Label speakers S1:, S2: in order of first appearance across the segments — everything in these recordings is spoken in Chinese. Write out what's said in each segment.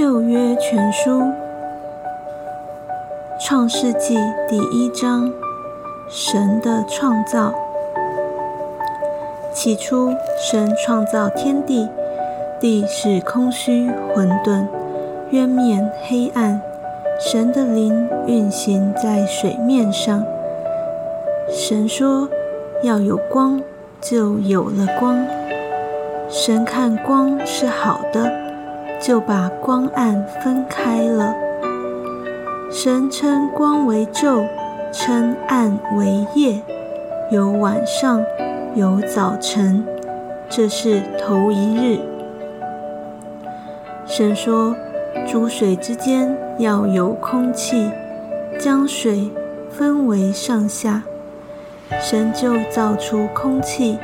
S1: 旧约全书创世纪第一章：神的创造。起初，神创造天地，地是空虚混沌，渊面黑暗。神的灵运行在水面上。神说：“要有光，就有了光。”神看光是好的，就把光暗分开了。神称光为昼，称暗为夜，有晚上，有早晨，这是头一日。神说。诸水之间要有空气，将水分为上下。神就造出空气，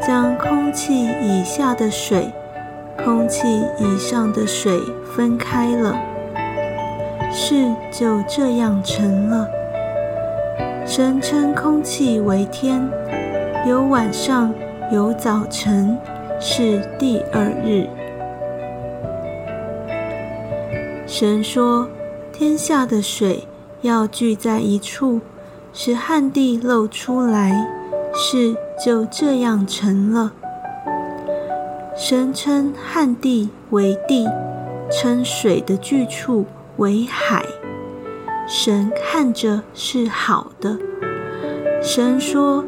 S1: 将空气以下的水、空气以上的水分开了。事就这样成了。神称空气为天，有晚上，有早晨，是第二日。神说：“天下的水要聚在一处，使旱地露出来。”事就这样成了。神称旱地为地，称水的聚处为海。神看着是好的。神说：“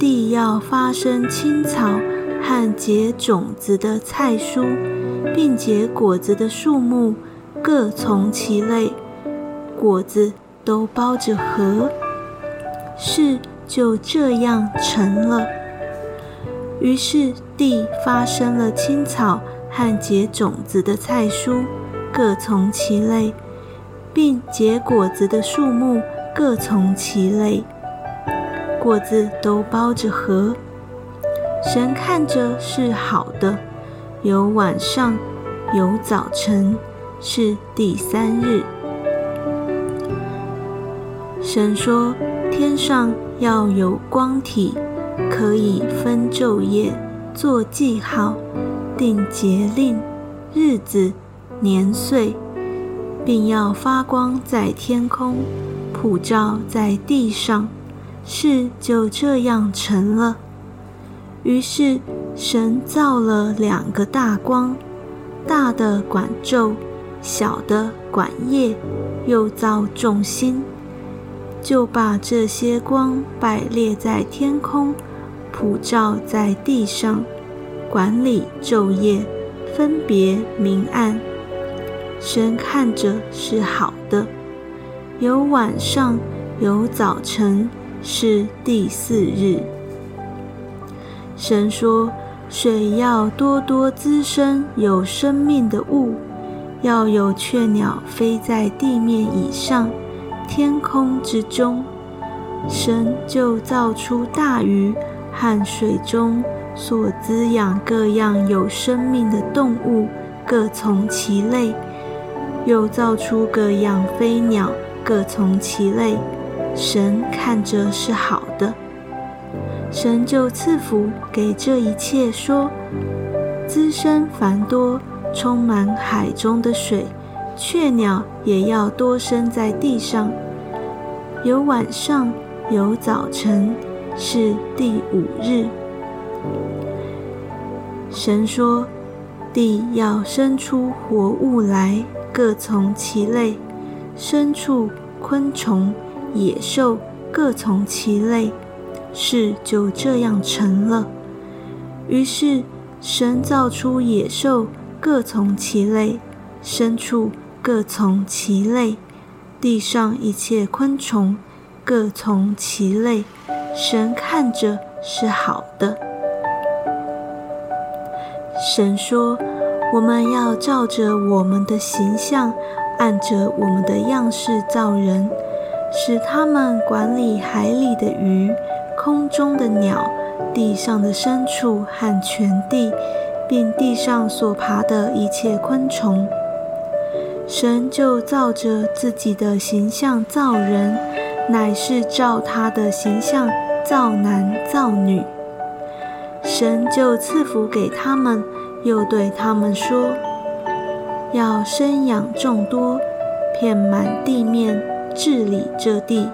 S1: 地要发生青草和结种子的菜蔬，并结果子的树木。”各从其类，果子都包着核，事就这样成了。于是地发生了青草和结种子的菜蔬，各从其类，并结果子的树木各从其类，果子都包着核。神看着是好的，有晚上，有早晨。是第三日，神说：“天上要有光体，可以分昼夜，做记号，定节令、日子、年岁，并要发光在天空，普照在地上。”事就这样成了。于是神造了两个大光，大的管昼。小的管夜，又造众星，就把这些光摆列在天空，普照在地上，管理昼夜，分别明暗。神看着是好的，有晚上，有早晨，是第四日。神说：水要多多滋生有生命的物。要有雀鸟飞在地面以上，天空之中，神就造出大鱼和水中所滋养各样有生命的动物，各从其类；又造出各样飞鸟，各从其类。神看着是好的，神就赐福给这一切，说：滋生繁多。充满海中的水，雀鸟也要多生在地上。有晚上，有早晨，是第五日。神说：地要生出活物来，各从其类；牲畜、昆虫、野兽各从其类。事就这样成了。于是神造出野兽。各从其类，牲畜各从其类，地上一切昆虫各从其类。神看着是好的。神说：“我们要照着我们的形象，按着我们的样式造人，使他们管理海里的鱼、空中的鸟、地上的牲畜和全地。”并地上所爬的一切昆虫，神就照着自己的形象造人，乃是照他的形象造男造女。神就赐福给他们，又对他们说：要生养众多，遍满地面，治理这地，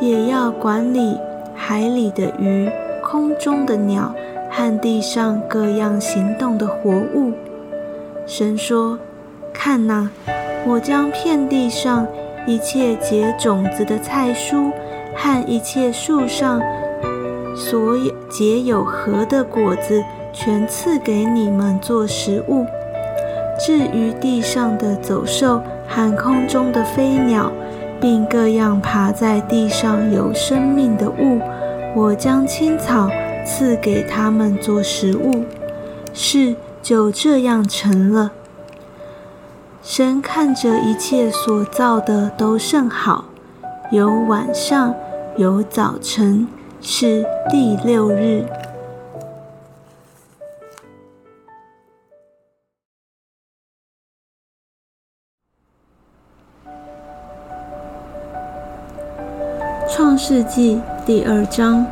S1: 也要管理海里的鱼、空中的鸟和地上各样行动的活物。神说：“看哪，我将遍地上一切结种子的菜蔬和一切树上。”所有结有核的果子，全赐给你们做食物。至于地上的走兽和空中的飞鸟，并各样爬在地上有生命的物，我将青草赐给他们做食物。事就这样成了。神看着一切所造的都甚好，有晚上，有早晨。是第六日。创世纪第二章，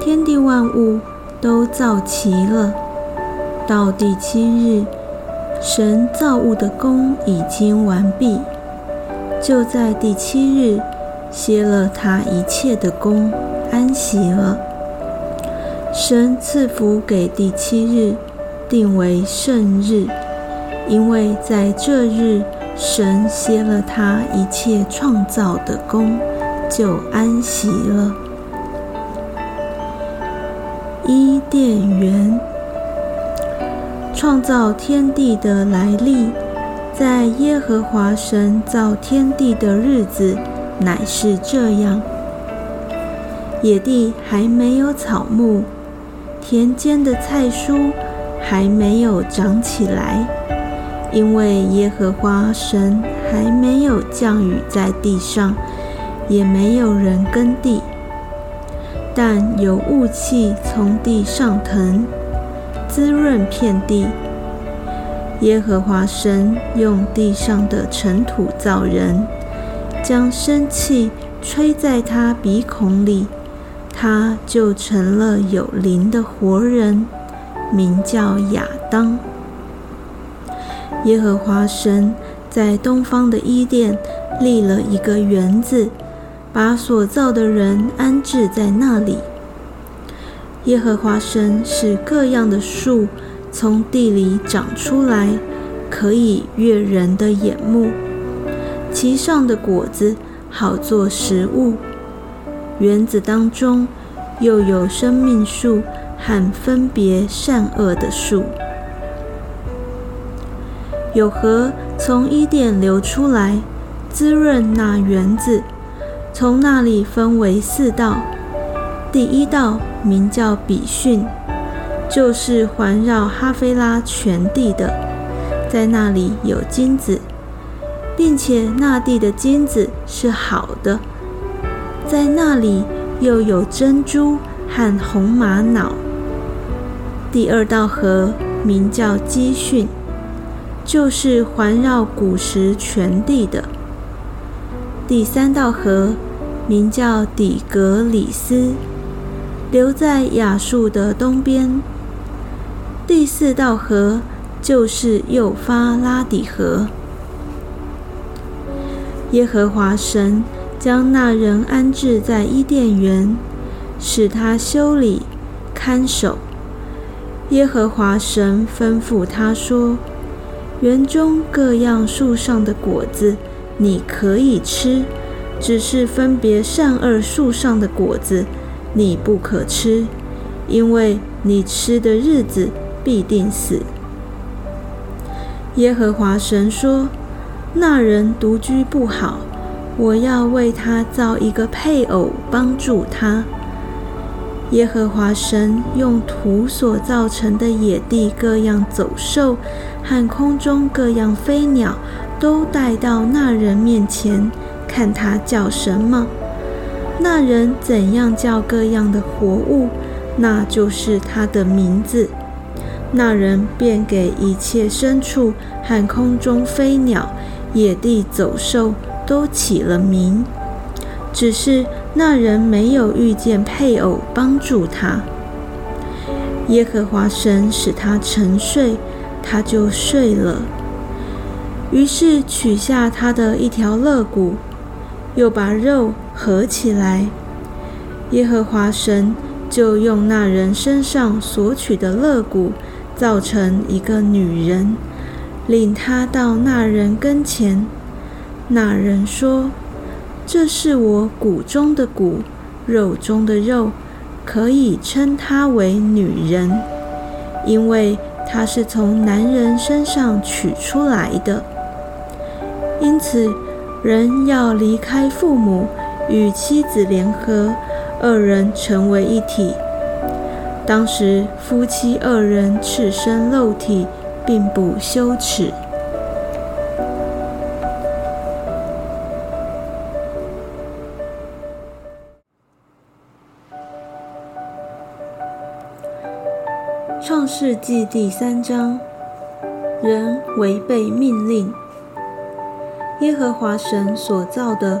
S1: 天地万物都造齐了。到第七日，神造物的功已经完毕，就在第七日。歇了他一切的功，安息了。神赐福给第七日，定为圣日，因为在这日，神歇了他一切创造的功，就安息了。伊甸园创造天地的来历，在耶和华神造天地的日子。乃是这样，野地还没有草木，田间的菜蔬还没有长起来，因为耶和华神还没有降雨在地上，也没有人耕地，但有雾气从地上腾，滋润遍地。耶和华神用地上的尘土造人。将生气吹在他鼻孔里，他就成了有灵的活人，名叫亚当。耶和华神在东方的伊甸立了一个园子，把所造的人安置在那里。耶和华神使各样的树从地里长出来，可以悦人的眼目。其上的果子好做食物，园子当中又有生命树和分别善恶的树，有河从伊甸流出来，滋润那园子。从那里分为四道，第一道名叫比逊，就是环绕哈菲拉全地的，在那里有金子。并且那地的金子是好的，在那里又有珍珠和红玛瑙。第二道河名叫基训，就是环绕古时全地的。第三道河名叫底格里斯，留在亚述的东边。第四道河就是幼发拉底河。耶和华神将那人安置在伊甸园，使他修理、看守。耶和华神吩咐他说：“园中各样树上的果子你可以吃，只是分别善恶树上的果子你不可吃，因为你吃的日子必定死。”耶和华神说。那人独居不好，我要为他造一个配偶帮助他。耶和华神用土所造成的野地各样走兽和空中各样飞鸟，都带到那人面前，看他叫什么。那人怎样叫各样的活物，那就是他的名字。那人便给一切牲畜和空中飞鸟。野地走兽都起了名，只是那人没有遇见配偶帮助他。耶和华神使他沉睡，他就睡了。于是取下他的一条肋骨，又把肉合起来。耶和华神就用那人身上所取的肋骨，造成一个女人，领他到那人跟前。那人说：“这是我骨中的骨，肉中的肉，可以称她为女人，因为她是从男人身上取出来的。因此，人要离开父母，与妻子联合。”二人成为一体。当时夫妻二人赤身露体，并不羞耻。创世纪第三章：人违背命令。耶和华神所造的。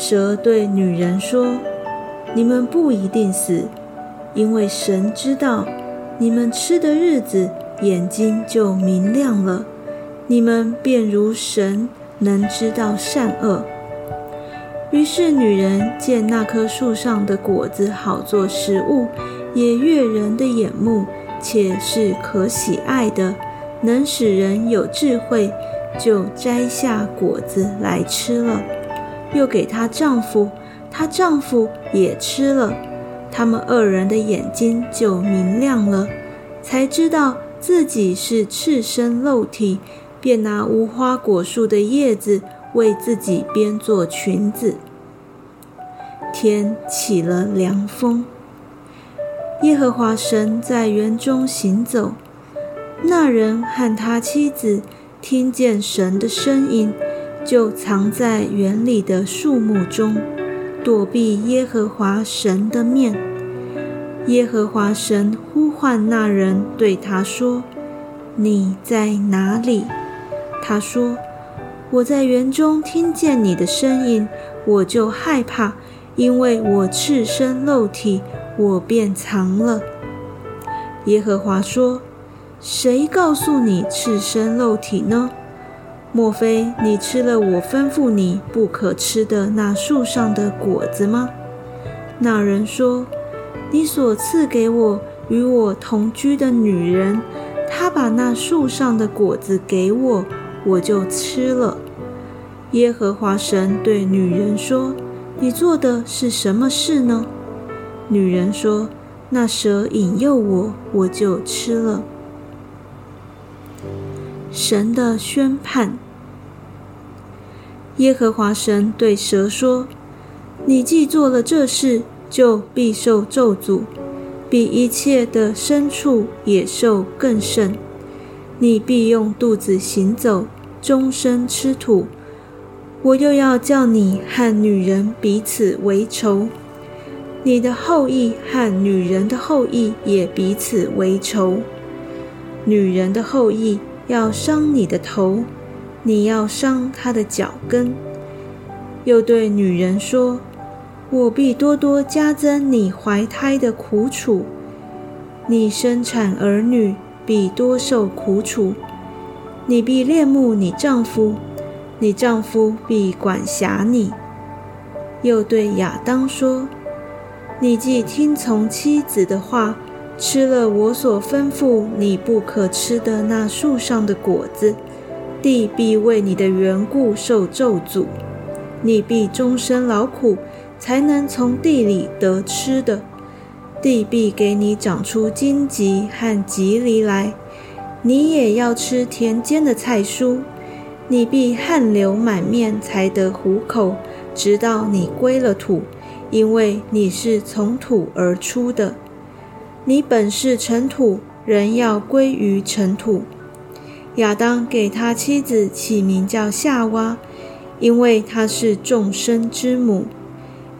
S1: 蛇对女人说：“你们不一定死，因为神知道你们吃的日子，眼睛就明亮了，你们便如神，能知道善恶。”于是女人见那棵树上的果子好做食物，也悦人的眼目，且是可喜爱的，能使人有智慧，就摘下果子来吃了。又给她丈夫，她丈夫也吃了，他们二人的眼睛就明亮了，才知道自己是赤身露体，便拿无花果树的叶子为自己编做裙子。天起了凉风，耶和华神在园中行走，那人和他妻子听见神的声音。就藏在园里的树木中，躲避耶和华神的面。耶和华神呼唤那人，对他说：“你在哪里？”他说：“我在园中听见你的声音，我就害怕，因为我赤身露体，我便藏了。”耶和华说：“谁告诉你赤身露体呢？”莫非你吃了我吩咐你不可吃的那树上的果子吗？那人说：“你所赐给我与我同居的女人，她把那树上的果子给我，我就吃了。”耶和华神对女人说：“你做的是什么事呢？”女人说：“那蛇引诱我，我就吃了。”神的宣判。耶和华神对蛇说：“你既做了这事，就必受咒诅，比一切的牲畜、野兽更甚。你必用肚子行走，终身吃土。我又要叫你和女人彼此为仇，你的后裔和女人的后裔也彼此为仇。女人的后裔。”要伤你的头，你要伤他的脚跟。又对女人说：“我必多多加增你怀胎的苦楚，你生产儿女必多受苦楚。你必恋慕你丈夫，你丈夫必管辖你。”又对亚当说：“你既听从妻子的话。”吃了我所吩咐你不可吃的那树上的果子，地必为你的缘故受咒诅，你必终身劳苦，才能从地里得吃的。地必给你长出荆棘和棘藜来，你也要吃田间的菜蔬。你必汗流满面才得糊口，直到你归了土，因为你是从土而出的。你本是尘土，人要归于尘土。亚当给他妻子起名叫夏娃，因为她是众生之母。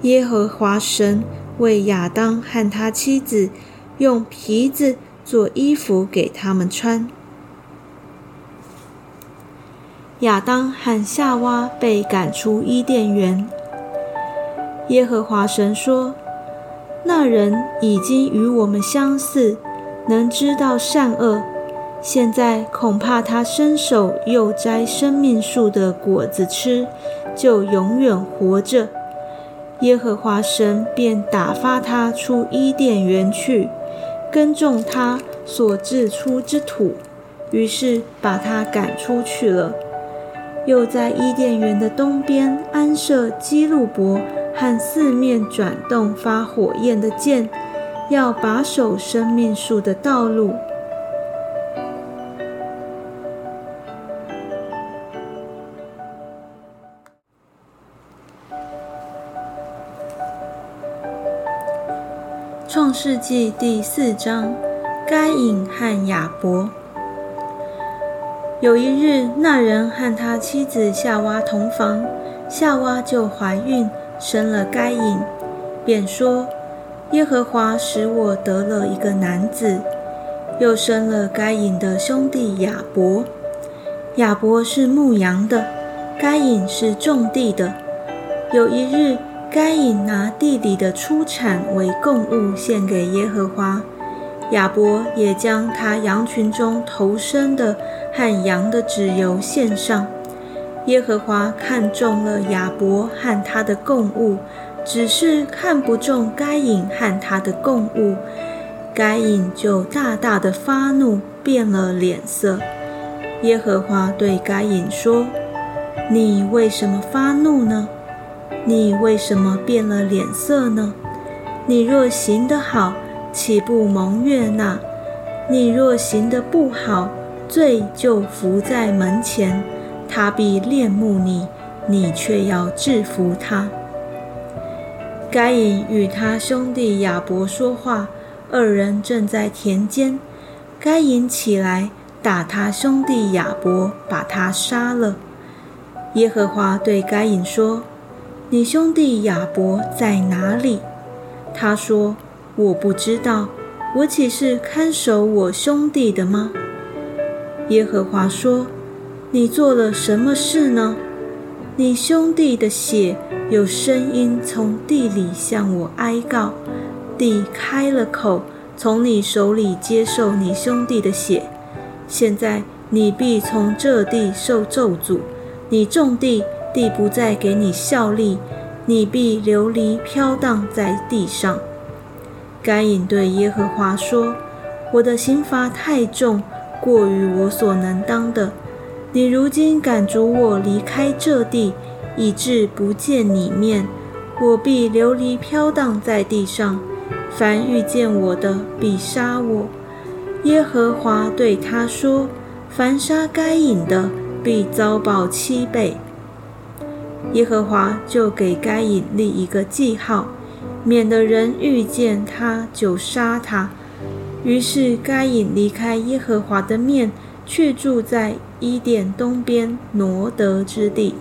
S1: 耶和华神为亚当和他妻子用皮子做衣服给他们穿。亚当和夏娃被赶出伊甸园。耶和华神说：“那人已经与我们相似，能知道善恶。现在恐怕他伸手又摘生命树的果子吃，就永远活着。”耶和华神便打发他出伊甸园去，耕种他所自出之土，于是把他赶出去了。又在伊甸园的东边安设基路伯和四面转动发火焰的剑，要把守生命树的道路。创世纪第四章：该隐和亚伯。有一日，那人和他妻子夏娃同房，夏娃就怀孕，生了该隐，便说：“耶和华使我得了一个男子。”又生了该隐的兄弟亚伯。亚伯是牧羊的，该隐是种地的。有一日，该隐拿地里的出产为供物献给耶和华，亚伯也将他羊群中头生的和羊的脂油献上。耶和华看中了亚伯和他的供物，只是看不中该隐和他的供物。该隐就大大的发怒，变了脸色。耶和华对该隐说：“你为什么发怒呢？”你为什么变了脸色呢？你若行得好，岂不蒙悦纳？你若行得不好，罪就伏在门前，他必恋慕你，你却要制服他。该隐与他兄弟亚伯说话，二人正在田间。该隐起来打他兄弟亚伯，把他杀了。耶和华对该隐说。你兄弟亚伯在哪里？他说：“我不知道，我岂是看守我兄弟的吗？”耶和华说：“你做了什么事呢？你兄弟的血有声音从地里向我哀告，地开了口，从你手里接受你兄弟的血。现在你必从这地受咒诅，你种地。”地不再给你效力，你必流离飘荡在地上。该隐对耶和华说：“我的刑罚太重，过于我所能当的。你如今赶逐我离开这地，以致不见你面，我必流离飘荡在地上。凡遇见我的，必杀我。”耶和华对他说：“凡杀该隐的，必遭报七倍。”耶和华就给该隐立一个记号，免得人遇见他就杀他。于是该隐离开耶和华的面，去住在伊甸东边挪得之地。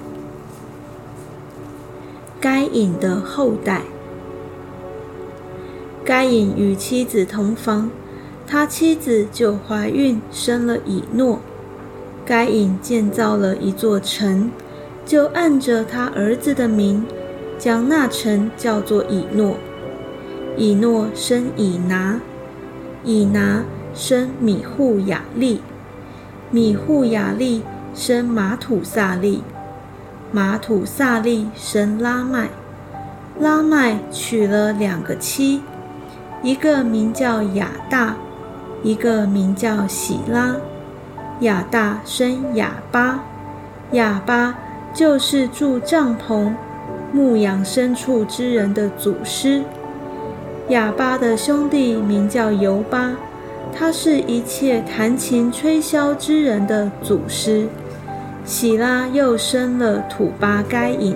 S1: 该隐的后代，该隐与妻子同房，他妻子就怀孕生了以诺。该隐建造了一座城。就按着他儿子的名，将那城叫做以诺。以诺生以拿，以拿生米户雅利，米户雅利生马土萨利，马土萨利生拉麦，拉麦娶了两个妻，一个名叫亚大，一个名叫喜拉。亚大生哑巴，哑巴。就是住帐篷、牧养牲畜之人的祖师。哑巴的兄弟名叫尤巴，他是一切弹琴吹箫之人的祖师。喜拉又生了土巴该隐，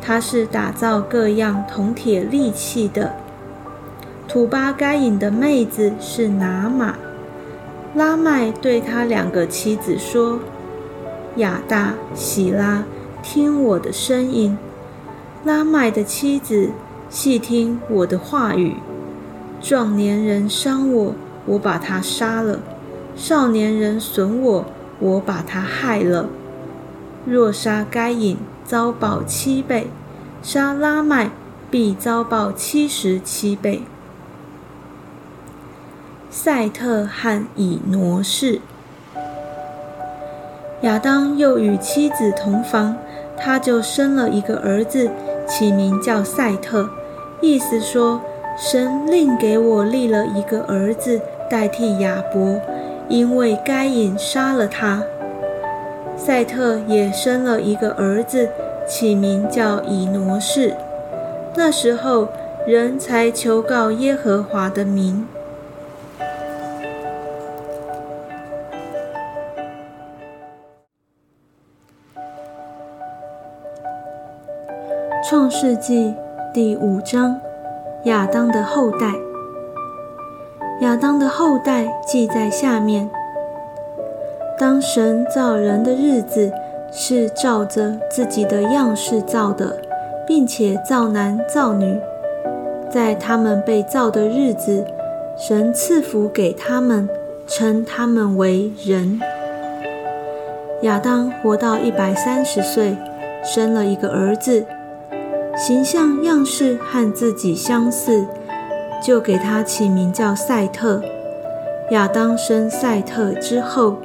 S1: 他是打造各样铜铁利器的。土巴该隐的妹子是拿玛，拉麦对他两个妻子说：“亚大、喜拉，听我的声音。拉麦的妻子，细听我的话语。壮年人伤我，我把他杀了；少年人损我，我把他害了。若杀该隐，遭报七倍；杀拉麦，必遭报七十七倍。”赛特和以挪士，亚当又与妻子同房，他就生了一个儿子，起名叫赛特，意思说神另给我立了一个儿子代替亚伯，因为该隐杀了他。赛特也生了一个儿子，起名叫以挪士。那时候人才求告耶和华的名。创世纪第五章：亚当的后代。亚当的后代记在下面。当神造人的日子，是照着自己的样式造的，并且造男造女。在他们被造的日子，神赐福给他们，称他们为人。亚当活到一百三十岁，生了一个儿子。形象样式和自己相似，就给他起名叫赛特。亚当生赛特之后，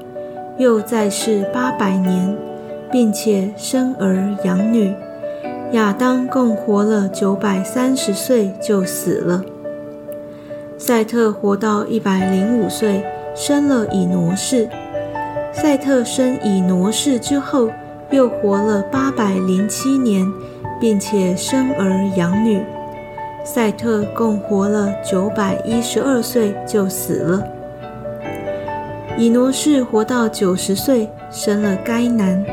S1: 又再世八百年，并且生儿养女。亚当共活了九百三十岁就死了。赛特活到一百零五岁，生了以挪士。赛特生以挪士之后，又活了八百零七年。并且生儿养女，赛特共活了九百一十二岁就死了。以挪士活到九十岁，生了该男。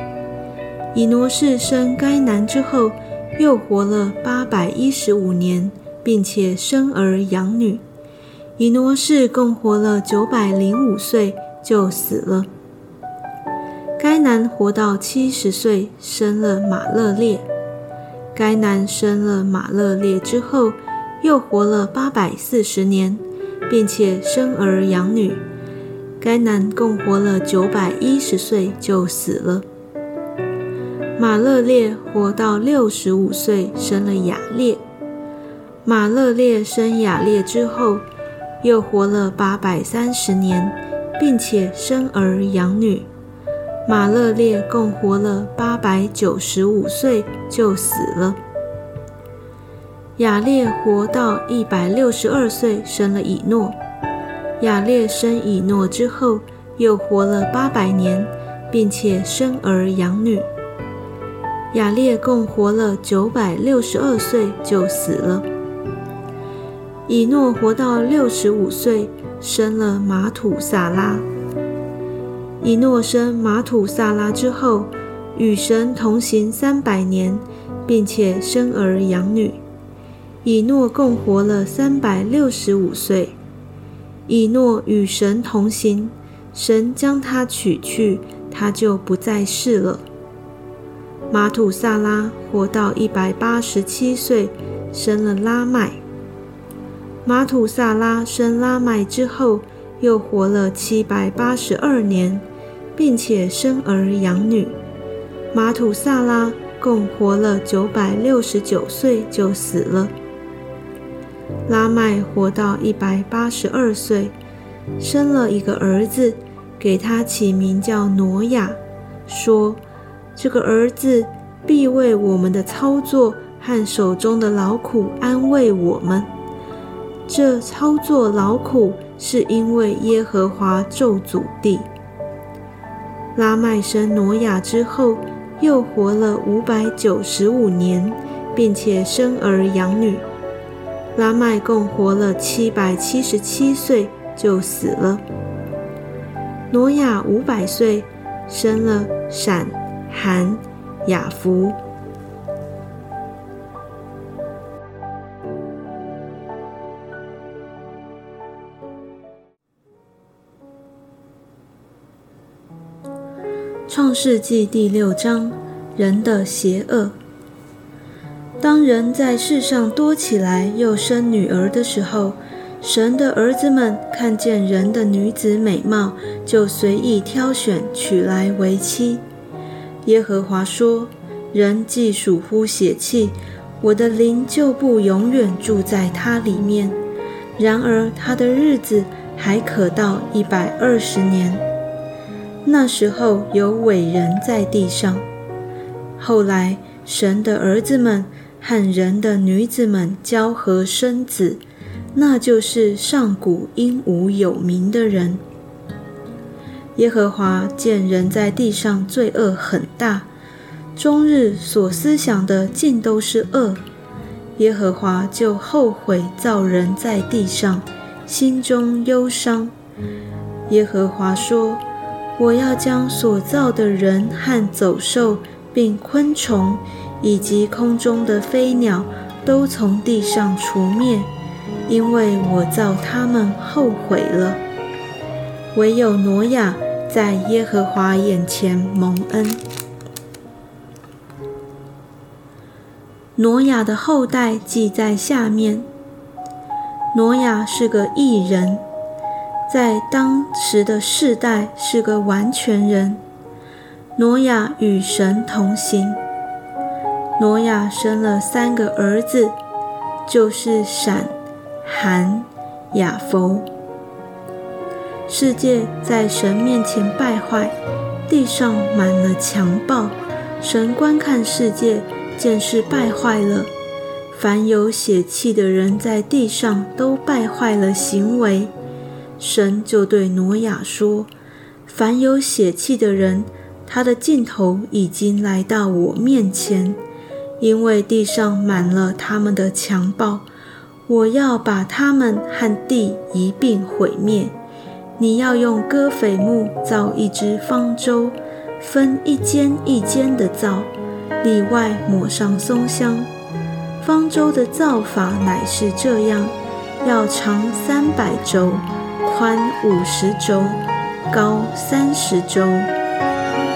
S1: 以挪士生该男之后，又活了八百一十五年，并且生儿养女。以挪士共活了九百零五岁就死了。该男活到七十岁，生了马勒列。该男生了马勒列之后，又活了八百四十年，并且生儿养女。该男共活了九百一十岁就死了。马勒列活到六十五岁，生了雅列。马勒列生雅列之后，又活了八百三十年，并且生儿养女。马勒列共活了八百九十五岁就死了。雅列活到一百六十二岁，生了以诺。雅列生以诺之后，又活了八百年，并且生儿养女。雅列共活了九百六十二岁就死了。以诺活到六十五岁，生了马土萨拉。以诺生马土萨拉之后，与神同行三百年，并且生儿养女。以诺共活了三百六十五岁。以诺与神同行，神将他取去，他就不再世了。马土萨拉活到一百八十七岁，生了拉麦。马土萨拉生拉麦之后，又活了七百八十二年。并且生儿养女，马土萨拉共活了九百六十九岁就死了。拉麦活到一百八十二岁，生了一个儿子，给他起名叫挪亚，说：“这个儿子必为我们的操作和手中的劳苦安慰我们。这操作劳苦是因为耶和华咒诅地。”拉麦生挪亚之后，又活了五百九十五年，并且生儿养女。拉麦共活了七百七十七岁就死了。挪亚五百岁，生了闪、含、雅弗。创世纪第六章：人的邪恶。当人在世上多起来，又生女儿的时候，神的儿子们看见人的女子美貌，就随意挑选，娶来为妻。耶和华说：“人既属乎血气，我的灵就不永远住在他里面。然而他的日子还可到一百二十年。”那时候有伟人在地上。后来神的儿子们和人的女子们交合生子，那就是上古英武有名的人。耶和华见人在地上罪恶很大，终日所思想的尽都是恶。耶和华就后悔造人在地上，心中忧伤。耶和华说。我要将所造的人和走兽，并昆虫，以及空中的飞鸟，都从地上除灭，因为我造他们后悔了。唯有挪亚在耶和华眼前蒙恩。挪亚的后代记在下面。挪亚是个异人。在当时的世代是个完全人。挪亚与神同行。挪亚生了三个儿子，就是闪、含、雅弗。世界在神面前败坏，地上满了强暴。神观看世界，见是败坏了。凡有血气的人在地上都败坏了行为。神就对挪亚说：“凡有血气的人，他的尽头已经来到我面前，因为地上满了他们的强暴，我要把他们和地一并毁灭。你要用戈斐木造一只方舟，分一间一间的造，里外抹上松香。方舟的造法乃是这样：要长三百轴。”宽五十轴，高三十轴。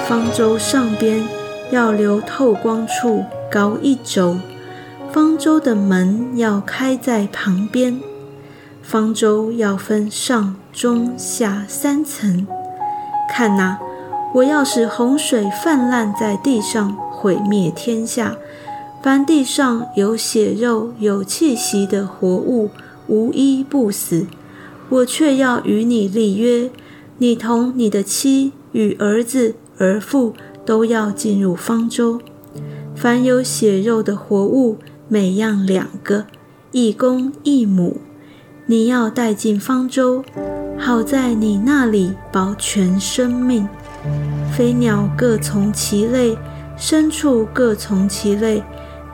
S1: 方舟上边要留透光处，高一轴。方舟的门要开在旁边。方舟要分上中下三层。看呐，我要使洪水泛滥在地上，毁灭天下。凡地上有血肉、有气息的活物，无一不死。我却要与你立约，你同你的妻与儿子、儿妇都要进入方舟。凡有血肉的活物，每样两个，一公一母，你要带进方舟，好在你那里保全生命。飞鸟各从其类，牲畜各从其类，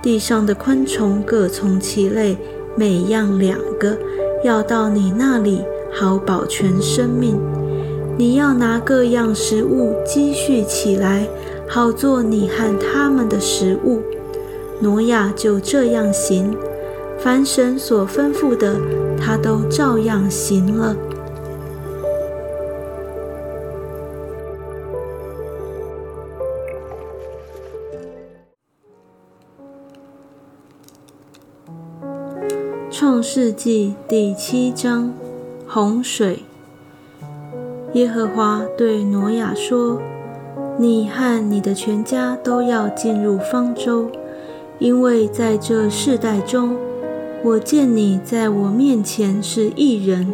S1: 地上的昆虫各从其类，每样两个。要到你那里，好保全生命。你要拿各样食物积蓄起来，好做你和他们的食物。挪亚就这样行，凡神所吩咐的，他都照样行了。创世纪第七章：洪水。耶和华对挪亚说：“你和你的全家都要进入方舟，因为在这世代中，我见你在我面前是一人。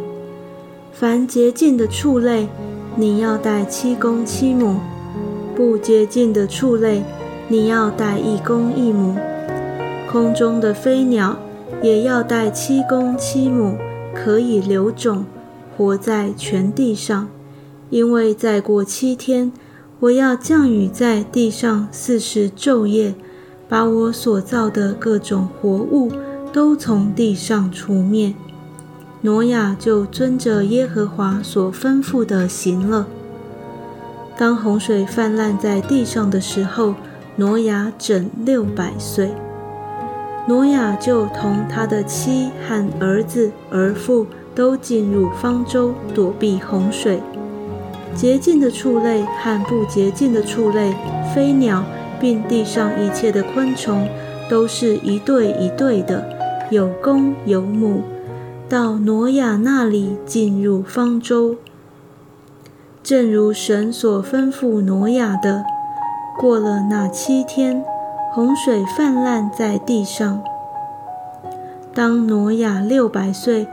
S1: 凡洁净的畜类，你要带七公七母；不洁净的畜类，你要带一公一母。空中的飞鸟。”也要带七公七母，可以留种，活在全地上。因为再过七天，我要降雨在地上四十昼夜，把我所造的各种活物都从地上除灭。挪亚就遵着耶和华所吩咐的行了。当洪水泛滥在地上的时候，挪亚整六百岁。挪亚就同他的妻和儿子、儿妇都进入方舟，躲避洪水。洁净的畜类和不洁净的畜类、飞鸟，并地上一切的昆虫，都是一对一对的，有公有母，到挪亚那里进入方舟。正如神所吩咐挪亚的，过了那七天，洪水泛滥在地上。当挪亚六百岁，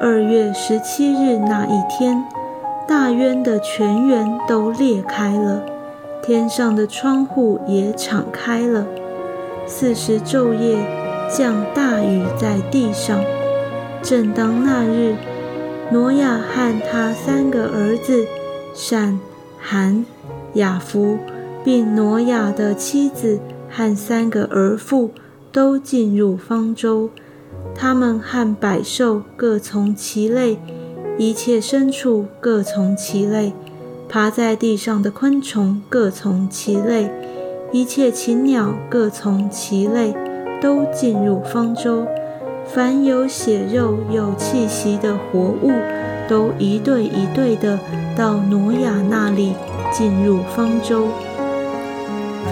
S1: 二月十七日那一天。大渊的泉源都裂开了，天上的窗户也敞开了。四十昼夜降大雨在地上。正当那日，挪亚和他三个儿子闪、含、雅弗，并挪亚的妻子和三个儿妇都进入方舟。他们和百兽各从其类。一切牲畜各从其类，爬在地上的昆虫各从其类，一切禽鸟各从其类，都进入方舟。凡有血肉、有气息的活物，都一对一对的到挪亚那里进入方舟。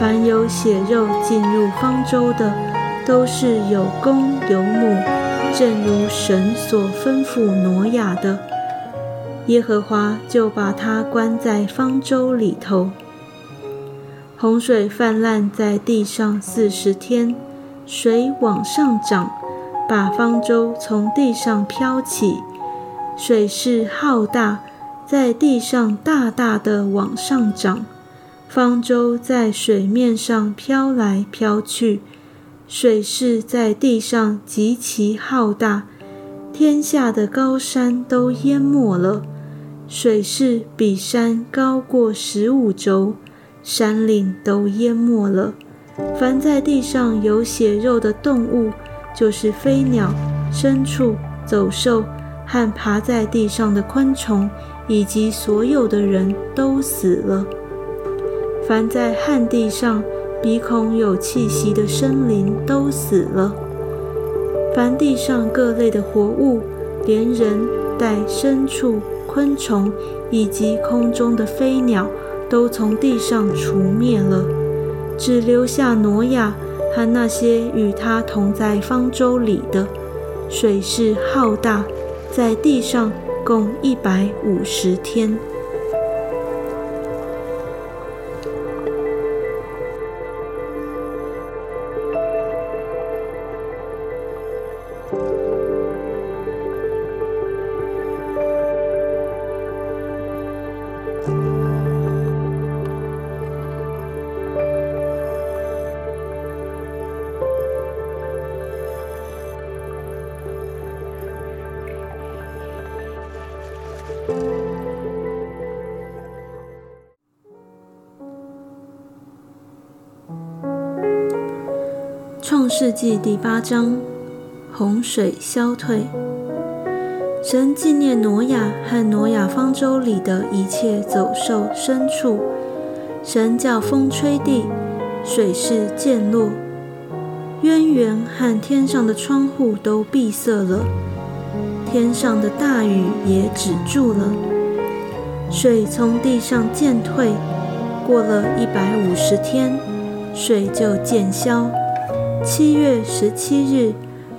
S1: 凡有血肉进入方舟的，都是有公有母，正如神所吩咐挪亚的。耶和华就把他关在方舟里头。洪水泛滥在地上四十天，水往上涨，把方舟从地上飘起。水势浩大，在地上大大的往上涨。方舟在水面上飘来飘去，水势在地上极其浩大，天下的高山都淹没了。水势比山高过十五轴，山岭都淹没了。凡在地上有血肉的动物，就是飞鸟、牲畜、走兽和爬在地上的昆虫，以及所有的人都死了。凡在旱地上鼻孔有气息的生灵都死了。凡地上各类的活物，连人带牲畜。昆虫以及空中的飞鸟都从地上除灭了，只留下挪亚和那些与他同在方舟里的。水势浩大，在地上共一百五十天。世纪第八章，洪水消退。神纪念挪亚和挪亚方舟里的一切走兽、牲畜。神叫风吹地，水势渐落，渊源和天上的窗户都闭塞了，天上的大雨也止住了，水从地上渐退。过了一百五十天，水就渐消。七月十七日，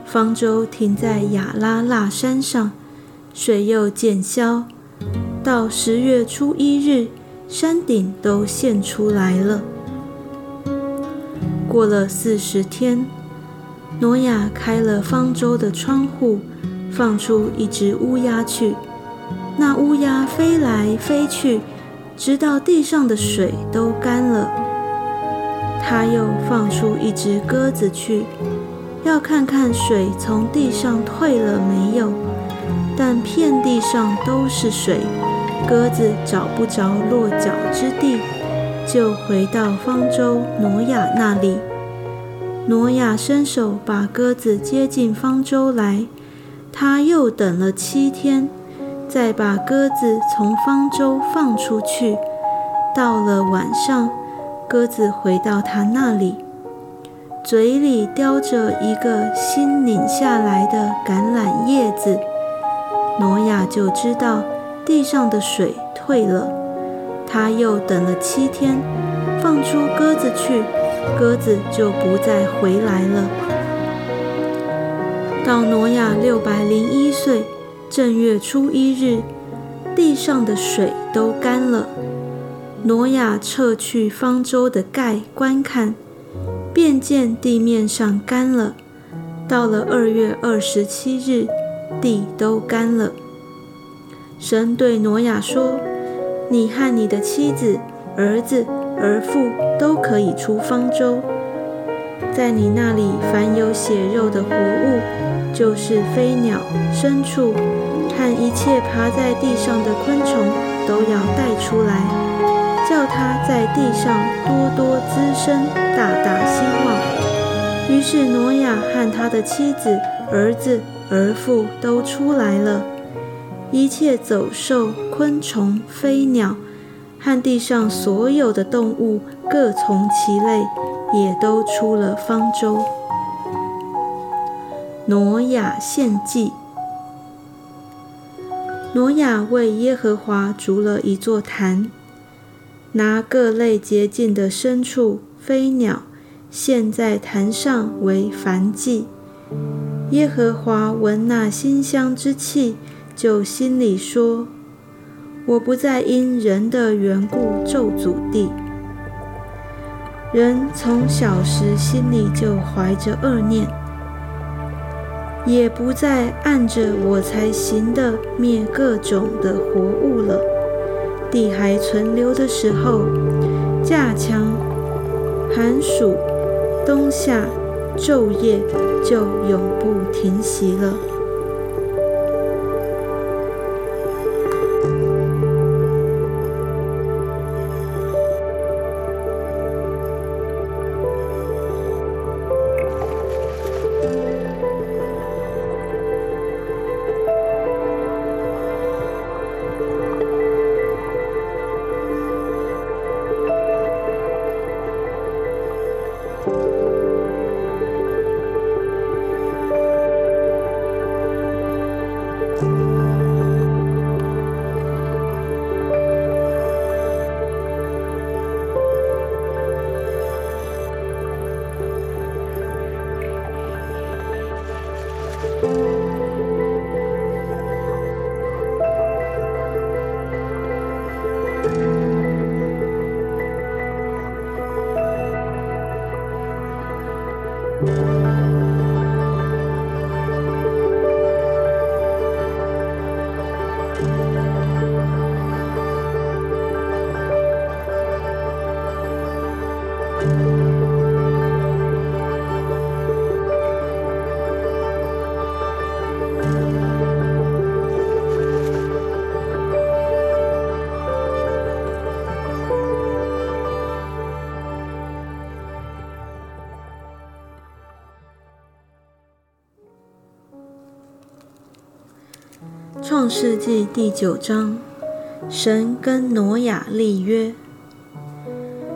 S1: 方舟停在亚拉腊山上，水又渐消。到十月初一日，山顶都现出来了。过了四十天，挪亚开了方舟的窗户，放出一只乌鸦去。那乌鸦飞来飞去，直到地上的水都干了。他又放出一只鸽子去，要看看水从地上退了没有。但遍地上都是水，鸽子找不着落脚之地，就回到方舟挪亚那里。挪亚伸手把鸽子接进方舟来，他又等了七天，再把鸽子从方舟放出去。到了晚上。鸽子回到他那里，嘴里叼着一个新拧下来的橄榄叶子。挪亚就知道地上的水退了，他又等了七天，放出鸽子去，鸽子就不再回来了。到挪亚六百零一岁正月初一日，地上的水都干了。挪亚撤去方舟的盖观看，便见地面上干了。到了二月二十七日，地都干了。神对挪亚说。你和你的妻子、儿子、儿妇都可以出方舟。在你那里，凡有血肉的活物，就是飞鸟、牲畜和一切爬在地上的昆虫，都要带出来，叫它在地上多多滋生，大大兴旺。于是挪亚和他的妻子、儿子、儿妇都出来了。一切走兽、昆虫、飞鸟，和地上所有的动物，各从其类，也都出了方舟。挪亚献祭。挪亚为耶和华筑了一座坛，拿各类洁净的牲畜、飞鸟献在坛上为燔祭。耶和华闻那馨香之气。就心里说：“我不再因人的缘故咒诅地。人从小时心里就怀着恶念，也不再按着我才行的灭各种的活物了。地还存留的时候，架墙、寒暑、冬夏、昼夜就永不停息了。”世纪第九章，神跟挪亚立约。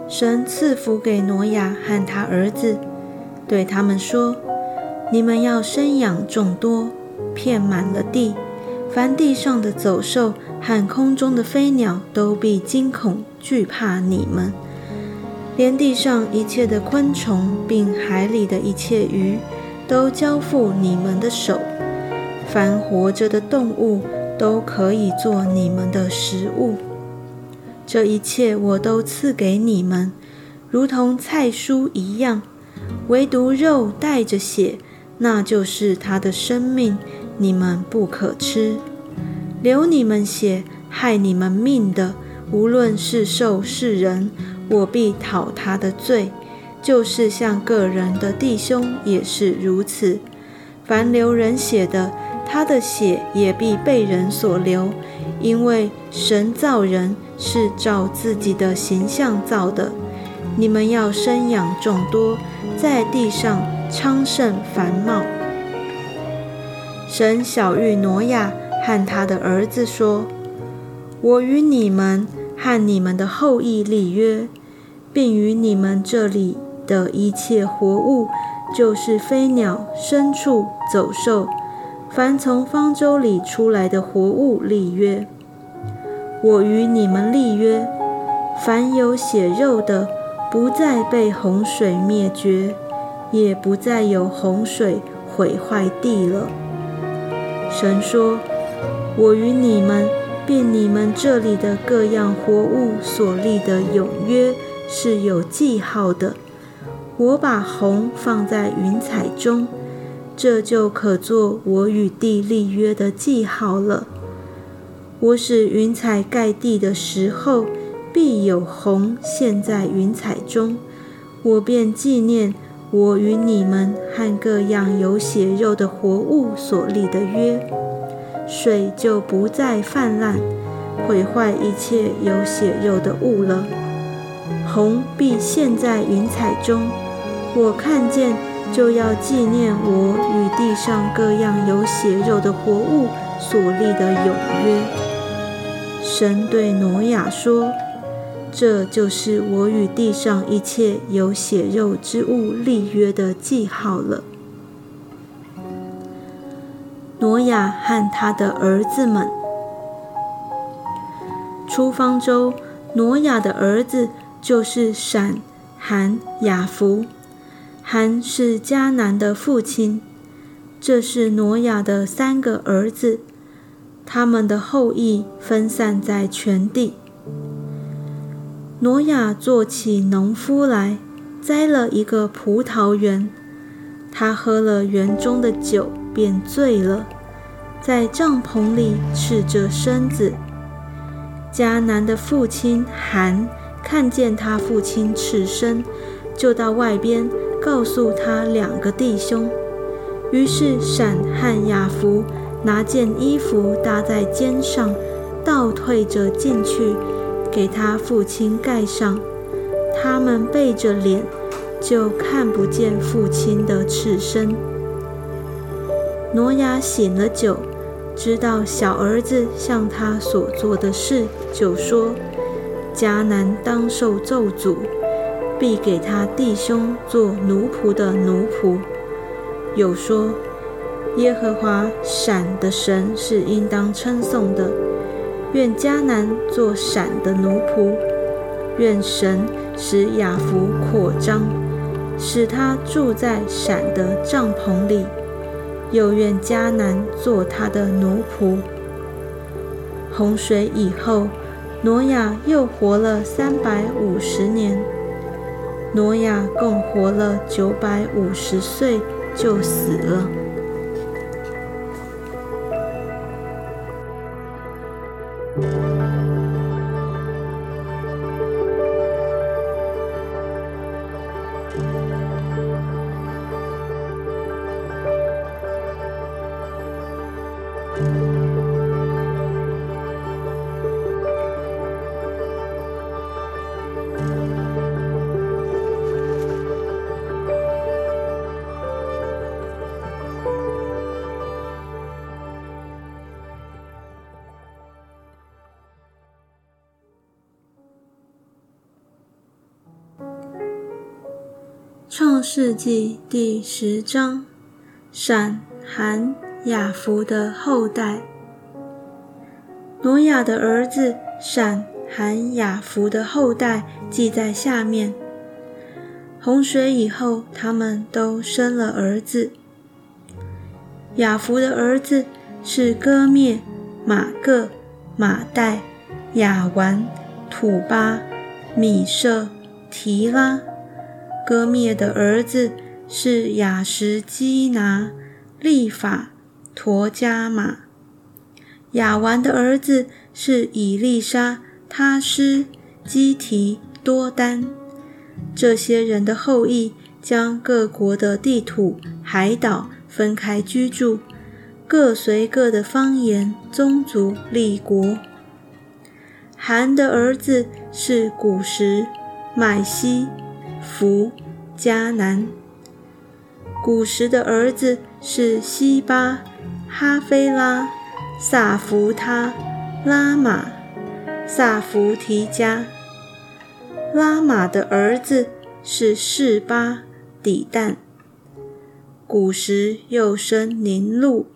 S1: 神赐福给挪亚和他儿子，对他们说：“你们要生养众多，遍满了地。凡地上的走兽和空中的飞鸟，都必惊恐惧怕你们；连地上一切的昆虫，并海里的一切鱼，都交付你们的手。”凡活着的动物都可以做你们的食物。这一切我都赐给你们，如同菜蔬一样。唯独肉带着血，那就是他的生命，你们不可吃。流你们血、害你们命的，无论是兽是人，我必讨他的罪。就是像个人的弟兄也是如此。凡流人血的，他的血也必被人所流，因为神造人是照自己的形象造的。你们要生养众多，在地上昌盛繁茂。神小玉挪亚和他的儿子说：“我与你们和你们的后裔立约，并与你们这里的一切活物，就是飞鸟、牲畜、走兽。”凡从方舟里出来的活物立约，我与你们立约，凡有血肉的，不再被洪水灭绝，也不再有洪水毁坏地了。神说：“我与你们，并你们这里的各样活物所立的永约是有记号的。我把红放在云彩中，这就可做我与地立约的记号了。我使云彩盖地的时候。”必有虹现，在云彩中，我便纪念我与你们和各样有血肉的活物所立的约，水就不再泛滥，毁坏一切有血肉的物了。虹必现，在云彩中，我看见就要纪念我与地上各样有血肉的活物所立的永约。神对挪亚说。这就是我与地上一切有血肉之物立约的记号了。挪亚和他的儿子们出方舟，挪亚的儿子就是闪、含、雅弗。韩是迦南的父亲，这是挪亚的三个儿子，他们的后裔分散在全地。挪亚做起农夫来，栽了一个葡萄园。他喝了园中的酒，便醉了，在帐篷里赤着身子。迦南的父亲韩看见他父亲赤身，就到外边告诉他两个弟兄。于是闪和雅弗拿件衣服搭在肩上，倒退着进去。给他父亲盖上，他们背着脸，就看不见父亲的赤身。挪亚醒了酒，知道小儿子向他所做的事，就说：“迦南当受咒诅，必给他弟兄做奴仆的奴仆。”有说：“耶和华闪的神是应当称颂的。”愿迦南做闪的奴仆，愿神使雅弗扩张，使他住在闪的帐篷里，又愿迦南做他的奴仆。洪水以后，挪亚又活了三百五十年。挪亚共活了九百五十岁，就死了。世纪第十章：闪、含、雅弗的后代。挪亚的儿子闪、含、雅弗的后代记在下面。洪水以后，他们都生了儿子。雅弗的儿子是哥灭、马各、马代、雅完、土巴、米舍、提拉。割灭的儿子是雅什基拿、利法、陀加马；雅完的儿子是以利沙、他施、基提、多丹。这些人的后裔将各国的地土、海岛分开居住，各随各的方言、宗族立国。韩的儿子是古时、麦西。福迦南，古时的儿子是西巴、哈菲拉、萨福他、拉玛、萨福提加。拉玛的儿子是示巴、底旦。古时又生宁禄，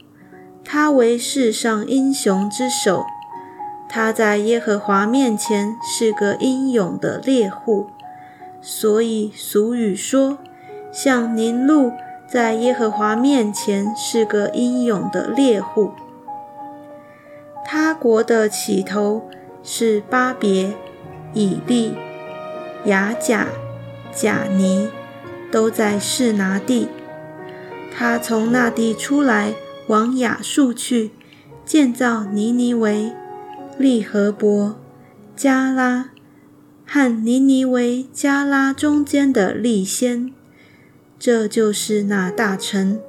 S1: 他为世上英雄之首。他在耶和华面前是个英勇的猎户，所以俗语说：“像宁路在耶和华面前是个英勇的猎户。”他国的起头是巴别、以利、雅甲、贾尼，都在示拿地。他从那地出来，往亚述去，建造尼尼为。利和伯、加拉和尼尼维、加拉中间的利先，这就是那大臣。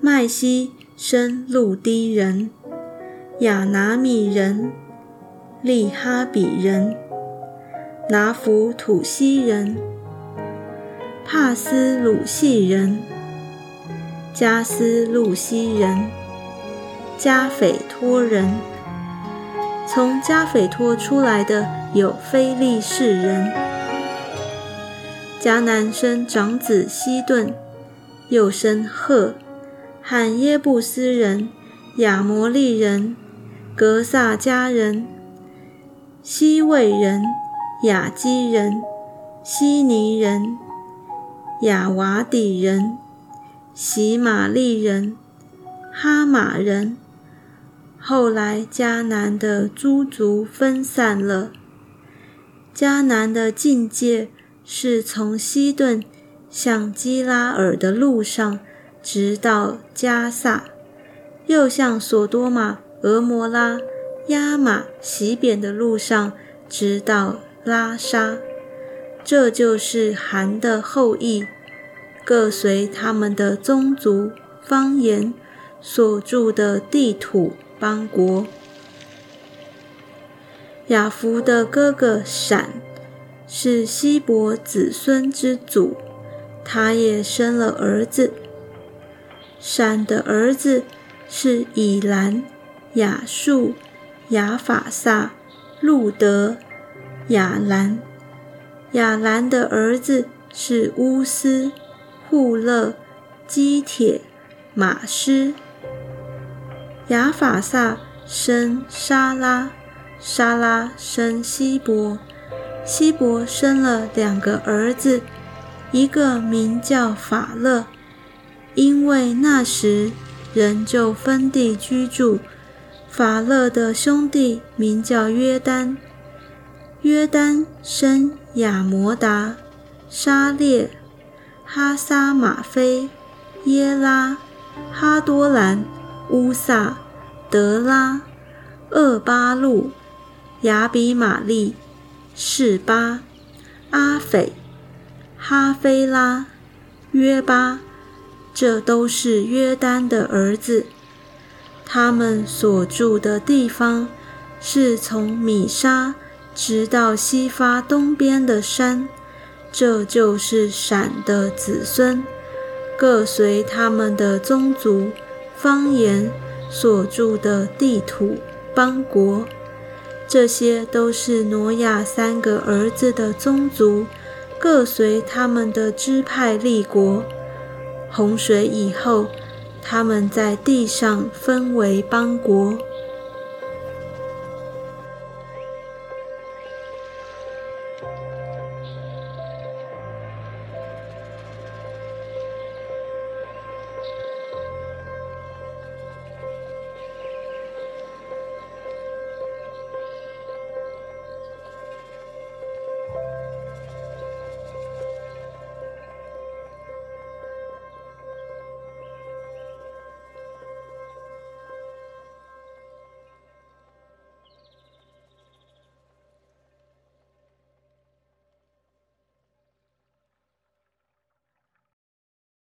S1: 麦西生路低人、亚拿米人、利哈比人、拿弗土西人、帕斯鲁西人、加斯路西人。加斐托人，从加斐托出来的有非利士人。迦南生长子西顿，又生赫，罕耶布斯人、亚摩利人、格萨迦人、西魏人、雅基人、希尼人、亚瓦底人、喜玛利人、哈马人。后来，迦南的诸族分散了。迦南的境界是从西顿向基拉尔的路上，直到加萨，又向索多玛、俄摩拉、亚玛、洗扁的路上，直到拉沙。这就是韩的后裔，各随他们的宗族、方言所住的地土。邦国，雅弗的哥哥闪是希伯子孙之祖，他也生了儿子。闪的儿子是以兰、雅述、雅法萨、路德、雅兰。雅兰的儿子是乌斯、户勒、基铁、马斯。亚法萨生沙拉，沙拉生希伯，希伯生了两个儿子，一个名叫法勒，因为那时人就分地居住。法勒的兄弟名叫约丹，约丹生亚摩达、沙列、哈撒马菲、耶拉、哈多兰、乌萨。德拉、厄巴路、亚比玛利、示巴、阿斐、哈菲拉、约巴，这都是约丹的儿子。他们所住的地方是从米沙直到西发东边的山，这就是闪的子孙，各随他们的宗族、方言。所住的地土邦国，这些都是挪亚三个儿子的宗族，各随他们的支派立国。洪水以后，他们在地上分为邦国。